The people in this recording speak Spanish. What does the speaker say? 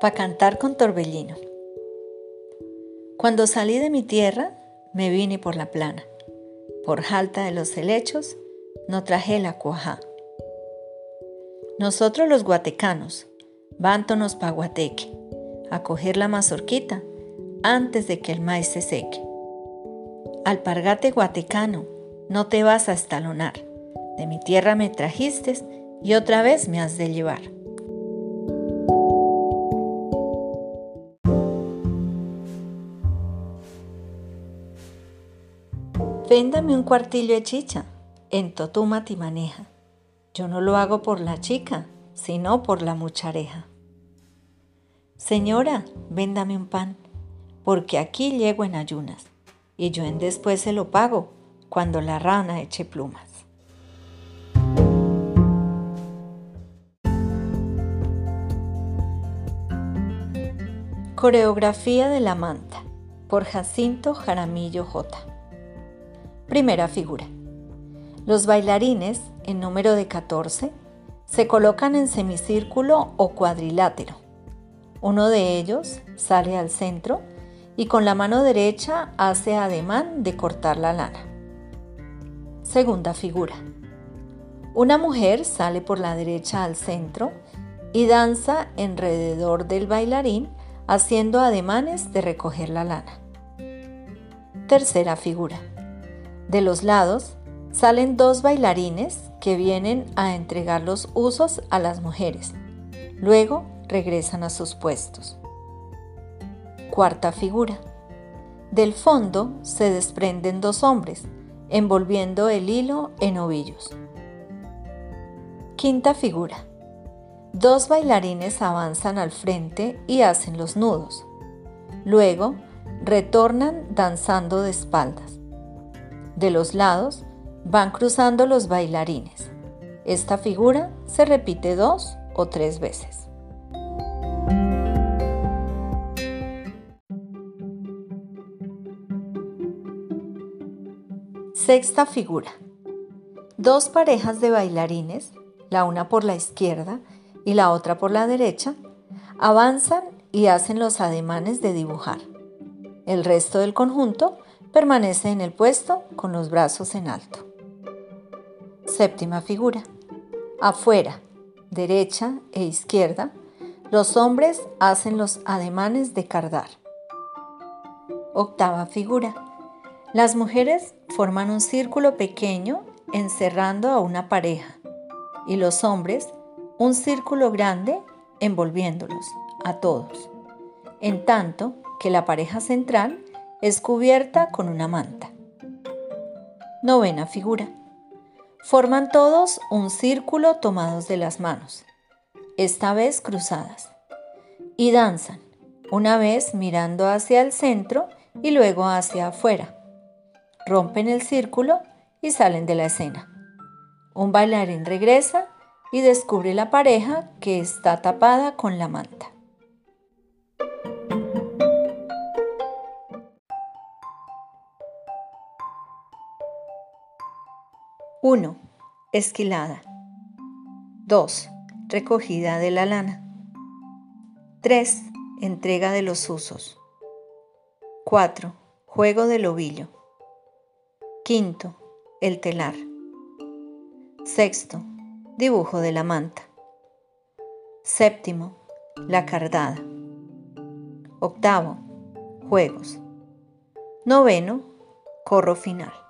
Pa' cantar con torbellino. Cuando salí de mi tierra, me vine por la plana. Por jalta de los helechos, no traje la cuajá. Nosotros los guatecanos, vántonos pa' Guateque, a coger la mazorquita antes de que el maíz se seque. Alpargate guatecano, no te vas a estalonar. De mi tierra me trajiste y otra vez me has de llevar. Véndame un cuartillo de chicha, en Totuma maneja. Yo no lo hago por la chica, sino por la muchareja. Señora, véndame un pan, porque aquí llego en ayunas, y yo en después se lo pago, cuando la rana eche plumas. Coreografía de la manta por Jacinto Jaramillo J. Primera figura. Los bailarines, en número de 14, se colocan en semicírculo o cuadrilátero. Uno de ellos sale al centro y con la mano derecha hace ademán de cortar la lana. Segunda figura. Una mujer sale por la derecha al centro y danza alrededor del bailarín haciendo ademanes de recoger la lana. Tercera figura. De los lados salen dos bailarines que vienen a entregar los usos a las mujeres. Luego regresan a sus puestos. Cuarta figura. Del fondo se desprenden dos hombres, envolviendo el hilo en ovillos. Quinta figura. Dos bailarines avanzan al frente y hacen los nudos. Luego retornan danzando de espaldas. De los lados van cruzando los bailarines. Esta figura se repite dos o tres veces. Sexta figura. Dos parejas de bailarines, la una por la izquierda y la otra por la derecha, avanzan y hacen los ademanes de dibujar. El resto del conjunto permanece en el puesto con los brazos en alto. Séptima figura. Afuera, derecha e izquierda, los hombres hacen los ademanes de cardar. Octava figura. Las mujeres forman un círculo pequeño encerrando a una pareja y los hombres un círculo grande envolviéndolos a todos, en tanto que la pareja central es cubierta con una manta. Novena figura. Forman todos un círculo tomados de las manos, esta vez cruzadas, y danzan, una vez mirando hacia el centro y luego hacia afuera. Rompen el círculo y salen de la escena. Un bailarín regresa y descubre la pareja que está tapada con la manta. 1. Esquilada. 2. Recogida de la lana. 3. Entrega de los usos. 4. Juego del ovillo. 5. El telar. 6. Dibujo de la manta. 7. La cardada. 8. Juegos. 9. Corro final.